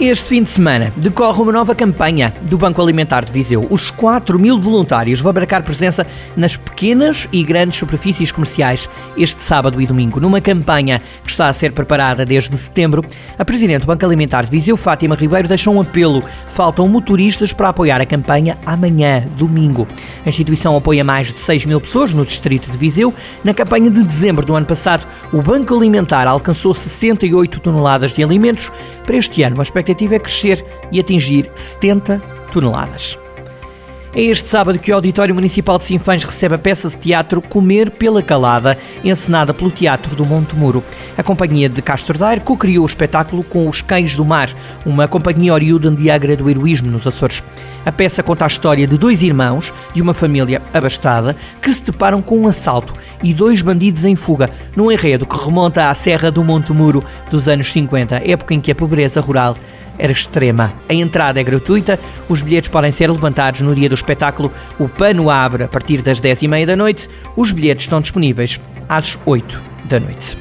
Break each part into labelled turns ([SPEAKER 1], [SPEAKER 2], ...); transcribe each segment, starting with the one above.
[SPEAKER 1] Este fim de semana decorre uma nova campanha do Banco Alimentar de Viseu. Os 4 mil voluntários vão abracar presença nas pequenas e grandes superfícies comerciais este sábado e domingo. Numa campanha que está a ser preparada desde setembro, a Presidente do Banco Alimentar de Viseu, Fátima Ribeiro, deixou um apelo. Faltam motoristas para apoiar a campanha amanhã, domingo. A instituição apoia mais de 6 mil pessoas no distrito de Viseu. Na campanha de dezembro do ano passado, o Banco Alimentar alcançou 68 toneladas de alimentos. Para este ano, a expectativa é crescer e atingir 70 toneladas. É este sábado que o Auditório Municipal de Sinfãs recebe a peça de teatro Comer pela Calada, encenada pelo Teatro do Monte Muro. A companhia de Castro Daire co-criou o espetáculo com Os Cães do Mar, uma companhia oriunda de Agra do heroísmo nos Açores. A peça conta a história de dois irmãos de uma família abastada que se deparam com um assalto e dois bandidos em fuga, num enredo que remonta à Serra do Monte Muro dos anos 50, época em que a pobreza rural era extrema. A entrada é gratuita, os bilhetes podem ser levantados no dia do espetáculo. O pano abre a partir das 10h30 da noite. Os bilhetes estão disponíveis às 8 da noite.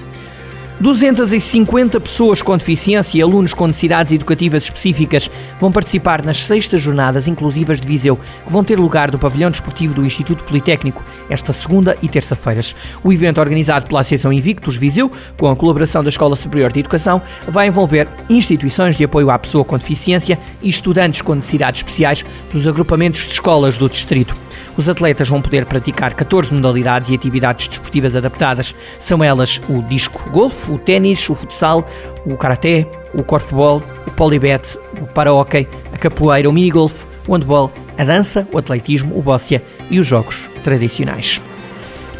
[SPEAKER 1] 250 pessoas com deficiência e alunos com necessidades educativas específicas vão participar nas sextas jornadas inclusivas de Viseu, que vão ter lugar no pavilhão desportivo do Instituto Politécnico esta segunda e terça-feiras. O evento organizado pela Associação Invictus Viseu, com a colaboração da Escola Superior de Educação, vai envolver instituições de apoio à pessoa com deficiência e estudantes com necessidades especiais dos agrupamentos de escolas do distrito. Os atletas vão poder praticar 14 modalidades e atividades desportivas adaptadas. São elas o disco golfe, o ténis, o futsal, o karaté, o corfball, o polibete, o para-hockey, a capoeira, o minigolf, o handball, a dança, o atletismo, o bóssia e os jogos tradicionais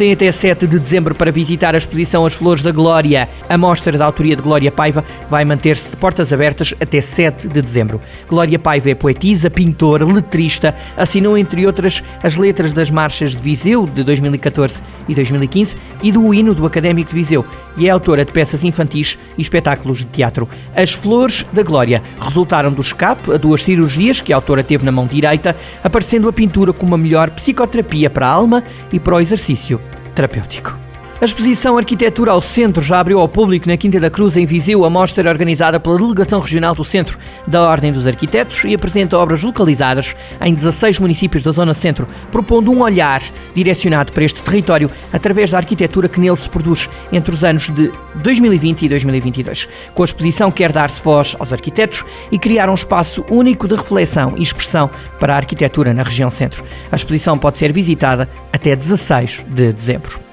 [SPEAKER 1] tem até 7 de dezembro para visitar a exposição As Flores da Glória. A mostra da autoria de Glória Paiva vai manter-se de portas abertas até 7 de dezembro. Glória Paiva é poetisa, pintora, letrista, assinou, entre outras, as letras das marchas de Viseu de 2014 e 2015 e do hino do Académico de Viseu e é autora de peças infantis e espetáculos de teatro. As Flores da Glória resultaram do escape a duas cirurgias que a autora teve na mão direita, aparecendo a pintura como a melhor psicoterapia para a alma e para o exercício terapêutico. A exposição Arquitetura ao Centro já abriu ao público na Quinta da Cruz, em Viseu. A mostra é organizada pela Delegação Regional do Centro da Ordem dos Arquitetos e apresenta obras localizadas em 16 municípios da Zona Centro, propondo um olhar direcionado para este território através da arquitetura que nele se produz entre os anos de 2020 e 2022. Com a exposição quer dar-se voz aos arquitetos e criar um espaço único de reflexão e expressão para a arquitetura na região centro. A exposição pode ser visitada até 16 de dezembro.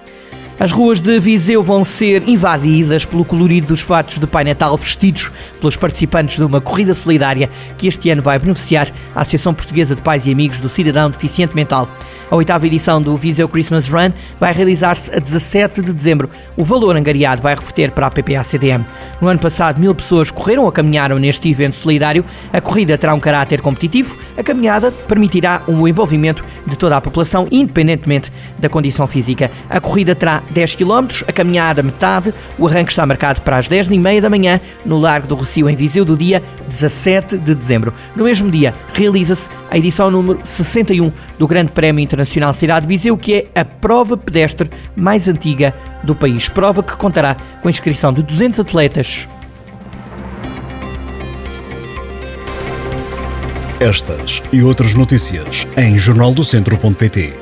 [SPEAKER 1] As ruas de Viseu vão ser invadidas pelo colorido dos fatos de Pai Natal vestidos pelos participantes de uma corrida solidária que este ano vai beneficiar a Associação Portuguesa de Pais e Amigos do Cidadão Deficiente Mental. A oitava edição do Viseu Christmas Run vai realizar-se a 17 de dezembro. O valor angariado vai reverter para a PPA-CDM. No ano passado, mil pessoas correram ou caminharam neste evento solidário. A corrida terá um caráter competitivo. A caminhada permitirá o envolvimento de toda a população, independentemente da condição física. A corrida terá 10 km, a caminhada metade. O arranque está marcado para as 10h30 da manhã no Largo do Rocio, em Viseu, do dia 17 de dezembro. No mesmo dia, realiza-se a edição número 61 do Grande Prémio Internacional Cidade de Viseu, que é a prova pedestre mais antiga do país. Prova que contará com a inscrição de 200 atletas.
[SPEAKER 2] Estas e outras notícias em jornaldocentro.pt.